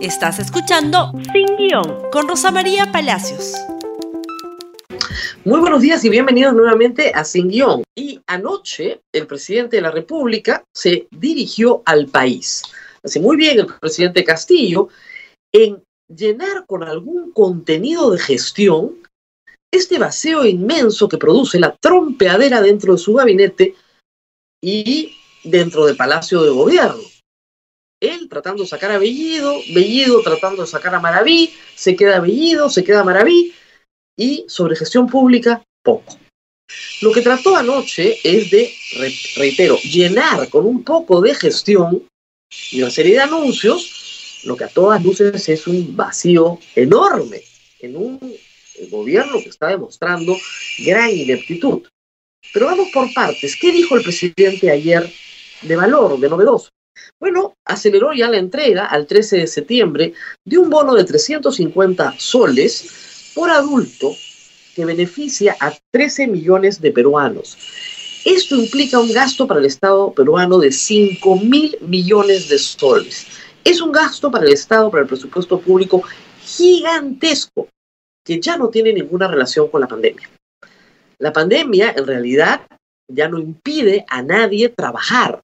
Estás escuchando Sin Guión con Rosa María Palacios. Muy buenos días y bienvenidos nuevamente a Sin Guión. Y anoche el presidente de la República se dirigió al país. Hace muy bien el presidente Castillo en llenar con algún contenido de gestión este vacío inmenso que produce la trompeadera dentro de su gabinete y dentro del Palacio de Gobierno. Él tratando de sacar a Bellido, Bellido tratando de sacar a Maraví, se queda Bellido, se queda Maraví, y sobre gestión pública, poco. Lo que trató anoche es de, reitero, llenar con un poco de gestión y una serie de anuncios, lo que a todas luces es un vacío enorme en un gobierno que está demostrando gran ineptitud. Pero vamos por partes. ¿Qué dijo el presidente ayer de valor, de novedoso? Bueno, aceleró ya la entrega al 13 de septiembre de un bono de 350 soles por adulto que beneficia a 13 millones de peruanos. Esto implica un gasto para el Estado peruano de 5 mil millones de soles. Es un gasto para el Estado, para el presupuesto público gigantesco, que ya no tiene ninguna relación con la pandemia. La pandemia, en realidad, ya no impide a nadie trabajar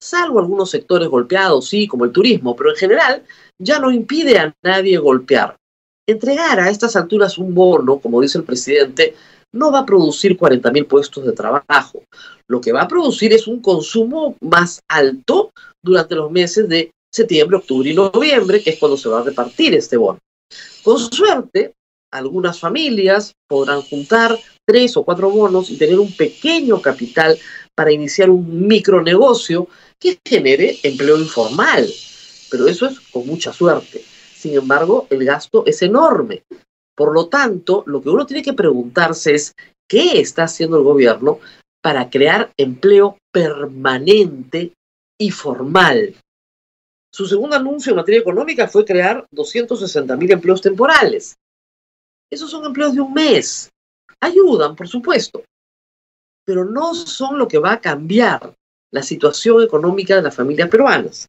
salvo algunos sectores golpeados, sí, como el turismo, pero en general ya no impide a nadie golpear. Entregar a estas alturas un bono, como dice el presidente, no va a producir 40.000 puestos de trabajo. Lo que va a producir es un consumo más alto durante los meses de septiembre, octubre y noviembre, que es cuando se va a repartir este bono. Con suerte, algunas familias podrán juntar tres o cuatro bonos y tener un pequeño capital para iniciar un micronegocio que genere empleo informal. Pero eso es con mucha suerte. Sin embargo, el gasto es enorme. Por lo tanto, lo que uno tiene que preguntarse es, ¿qué está haciendo el gobierno para crear empleo permanente y formal? Su segundo anuncio en materia económica fue crear 260 mil empleos temporales. Esos son empleos de un mes. Ayudan, por supuesto, pero no son lo que va a cambiar la situación económica de las familias peruanas.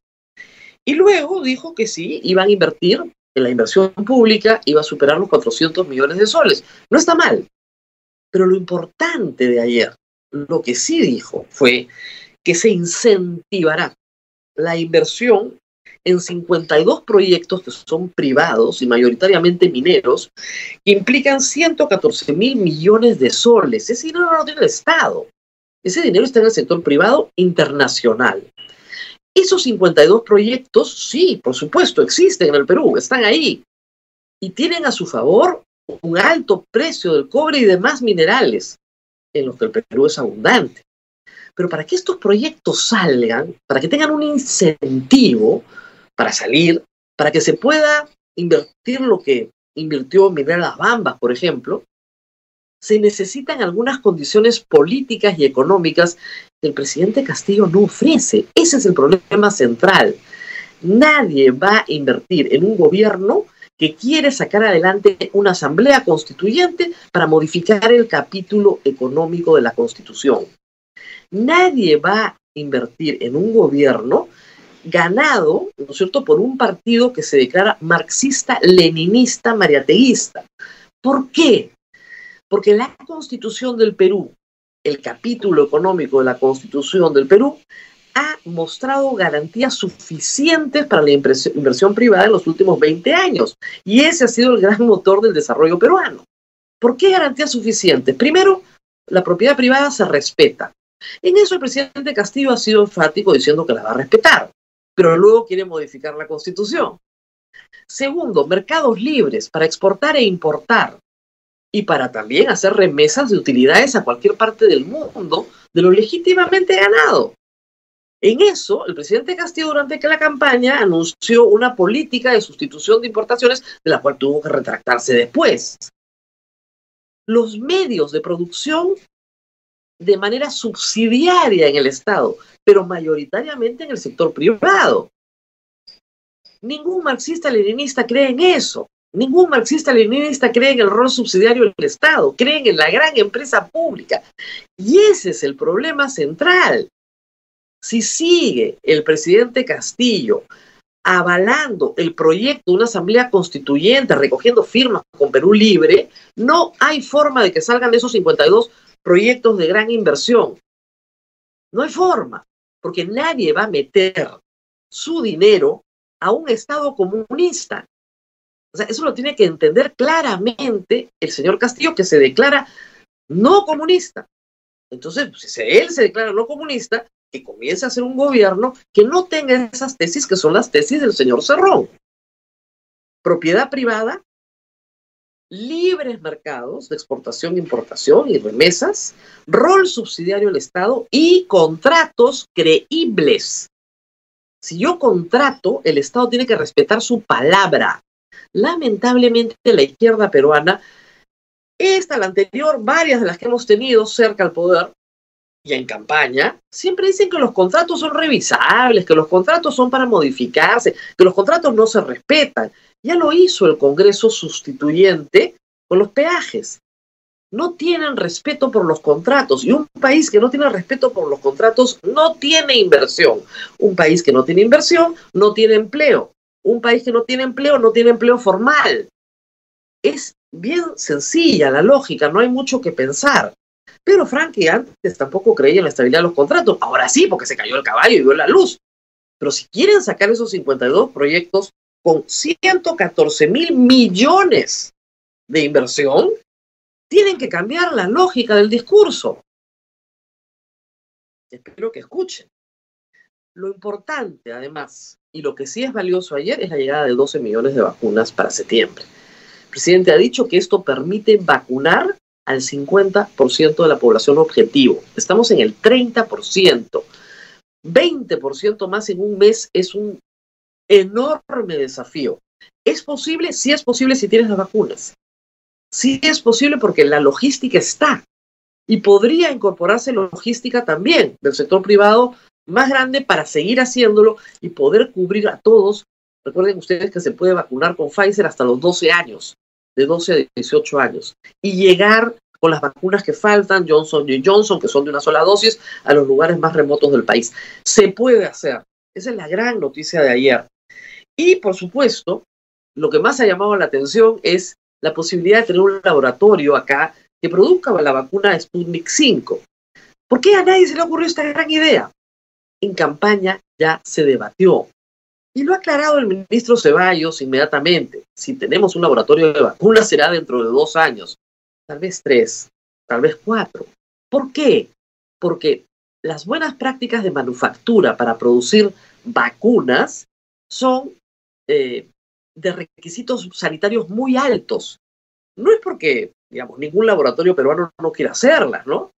Y luego dijo que sí, iban a invertir en la inversión pública, iba a superar los 400 millones de soles. No está mal. Pero lo importante de ayer, lo que sí dijo fue que se incentivará la inversión en 52 proyectos que son privados y mayoritariamente mineros, que implican 114 mil millones de soles. Ese dinero no lo tiene el Estado. Ese dinero está en el sector privado internacional. Esos 52 proyectos, sí, por supuesto, existen en el Perú, están ahí. Y tienen a su favor un alto precio del cobre y demás minerales, en los que el Perú es abundante. Pero para que estos proyectos salgan, para que tengan un incentivo para salir, para que se pueda invertir lo que invirtió Mineras Bambas, por ejemplo, se necesitan algunas condiciones políticas y económicas que el presidente Castillo no ofrece. Ese es el problema central. Nadie va a invertir en un gobierno que quiere sacar adelante una asamblea constituyente para modificar el capítulo económico de la Constitución. Nadie va a invertir en un gobierno ganado, ¿no es cierto?, por un partido que se declara marxista, leninista, mariateísta. ¿Por qué? Porque la constitución del Perú, el capítulo económico de la constitución del Perú, ha mostrado garantías suficientes para la inversión privada en los últimos 20 años. Y ese ha sido el gran motor del desarrollo peruano. ¿Por qué garantías suficientes? Primero, la propiedad privada se respeta. En eso el presidente Castillo ha sido enfático diciendo que la va a respetar, pero luego quiere modificar la constitución. Segundo, mercados libres para exportar e importar y para también hacer remesas de utilidades a cualquier parte del mundo de lo legítimamente ganado. En eso, el presidente Castillo durante la campaña anunció una política de sustitución de importaciones de la cual tuvo que retractarse después. Los medios de producción de manera subsidiaria en el Estado, pero mayoritariamente en el sector privado. Ningún marxista-leninista cree en eso. Ningún marxista-leninista cree en el rol subsidiario del Estado, creen en la gran empresa pública. Y ese es el problema central. Si sigue el presidente Castillo avalando el proyecto de una asamblea constituyente, recogiendo firmas con Perú Libre, no hay forma de que salgan esos 52 proyectos de gran inversión. No hay forma, porque nadie va a meter su dinero a un Estado comunista. O sea, eso lo tiene que entender claramente el señor Castillo, que se declara no comunista. Entonces, pues, si él se declara no comunista, que comience a hacer un gobierno que no tenga esas tesis que son las tesis del señor Cerrón. Propiedad privada, libres mercados de exportación, importación y remesas, rol subsidiario del Estado y contratos creíbles. Si yo contrato, el Estado tiene que respetar su palabra. Lamentablemente, la izquierda peruana, esta, la anterior, varias de las que hemos tenido cerca al poder, y en campaña, siempre dicen que los contratos son revisables, que los contratos son para modificarse, que los contratos no se respetan. Ya lo hizo el Congreso sustituyente con los peajes. No tienen respeto por los contratos y un país que no tiene respeto por los contratos no tiene inversión. Un país que no tiene inversión no tiene empleo. Un país que no tiene empleo no tiene empleo formal. Es bien sencilla la lógica, no hay mucho que pensar. Pero Frankie antes tampoco creía en la estabilidad de los contratos. Ahora sí, porque se cayó el caballo y vio la luz. Pero si quieren sacar esos 52 proyectos con 114 mil millones de inversión, tienen que cambiar la lógica del discurso. Espero que escuchen. Lo importante, además, y lo que sí es valioso ayer, es la llegada de 12 millones de vacunas para septiembre. El presidente ha dicho que esto permite vacunar al 50% de la población objetivo. Estamos en el 30%. 20% más en un mes es un enorme desafío. ¿Es posible? Sí es posible si tienes las vacunas. Sí es posible porque la logística está. Y podría incorporarse logística también del sector privado más grande para seguir haciéndolo y poder cubrir a todos. Recuerden ustedes que se puede vacunar con Pfizer hasta los 12 años de 12 a 18 años y llegar con las vacunas que faltan, Johnson y Johnson, que son de una sola dosis, a los lugares más remotos del país. Se puede hacer. Esa es la gran noticia de ayer. Y, por supuesto, lo que más ha llamado la atención es la posibilidad de tener un laboratorio acá que produzca la vacuna Sputnik 5. ¿Por qué a nadie se le ocurrió esta gran idea? En campaña ya se debatió. Y lo ha aclarado el ministro Ceballos inmediatamente. Si tenemos un laboratorio de vacunas será dentro de dos años, tal vez tres, tal vez cuatro. ¿Por qué? Porque las buenas prácticas de manufactura para producir vacunas son eh, de requisitos sanitarios muy altos. No es porque, digamos, ningún laboratorio peruano no quiera hacerlas, ¿no?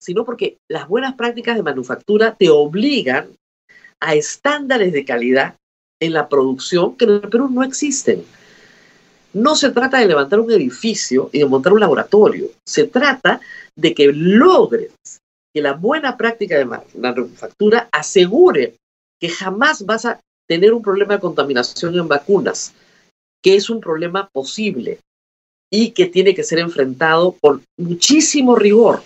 Sino porque las buenas prácticas de manufactura te obligan a estándares de calidad en la producción que en el Perú no existen. No se trata de levantar un edificio y de montar un laboratorio. Se trata de que logres que la buena práctica de manufactura asegure que jamás vas a tener un problema de contaminación en vacunas, que es un problema posible y que tiene que ser enfrentado con muchísimo rigor.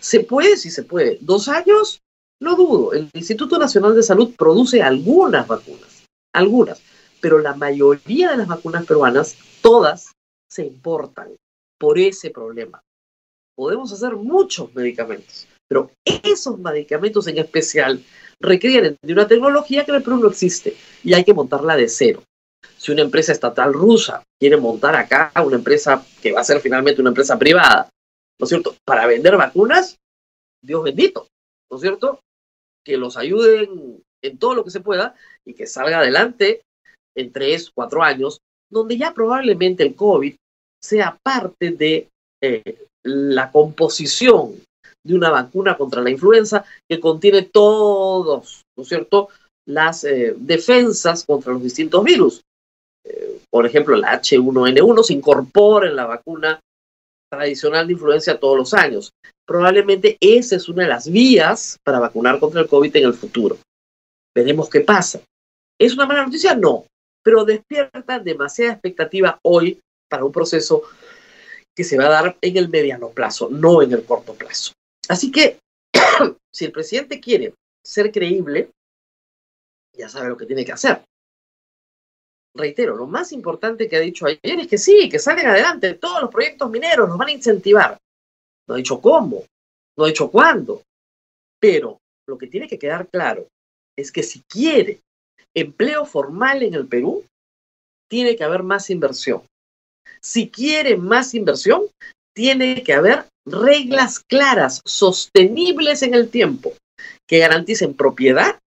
¿Se puede? Sí se puede. ¿Dos años? No dudo, el Instituto Nacional de Salud produce algunas vacunas, algunas, pero la mayoría de las vacunas peruanas, todas, se importan por ese problema. Podemos hacer muchos medicamentos, pero esos medicamentos en especial requieren de una tecnología que en el Perú no existe y hay que montarla de cero. Si una empresa estatal rusa quiere montar acá una empresa que va a ser finalmente una empresa privada, ¿no es cierto?, para vender vacunas, Dios bendito, ¿no es cierto? Que los ayuden en todo lo que se pueda y que salga adelante en tres, cuatro años, donde ya probablemente el COVID sea parte de eh, la composición de una vacuna contra la influenza que contiene todos, ¿no es cierto?, las eh, defensas contra los distintos virus. Eh, por ejemplo, la H1N1 se incorpora en la vacuna tradicional de influenza todos los años. Probablemente esa es una de las vías para vacunar contra el COVID en el futuro. Veremos qué pasa. ¿Es una mala noticia? No, pero despierta demasiada expectativa hoy para un proceso que se va a dar en el mediano plazo, no en el corto plazo. Así que, si el presidente quiere ser creíble, ya sabe lo que tiene que hacer. Reitero, lo más importante que ha dicho ayer es que sí, que salen adelante todos los proyectos mineros, nos van a incentivar. No ha dicho cómo, no ha dicho cuándo, pero lo que tiene que quedar claro es que si quiere empleo formal en el Perú, tiene que haber más inversión. Si quiere más inversión, tiene que haber reglas claras, sostenibles en el tiempo, que garanticen propiedad,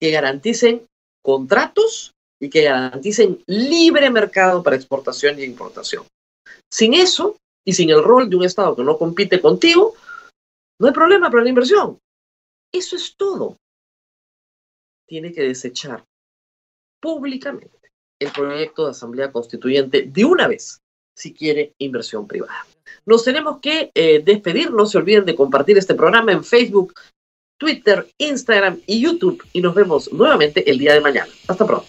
que garanticen contratos y que garanticen libre mercado para exportación y importación. Sin eso y sin el rol de un Estado que no compite contigo, no hay problema para la inversión. Eso es todo. Tiene que desechar públicamente el proyecto de Asamblea Constituyente de una vez si quiere inversión privada. Nos tenemos que eh, despedir. No se olviden de compartir este programa en Facebook, Twitter, Instagram y YouTube. Y nos vemos nuevamente el día de mañana. Hasta pronto.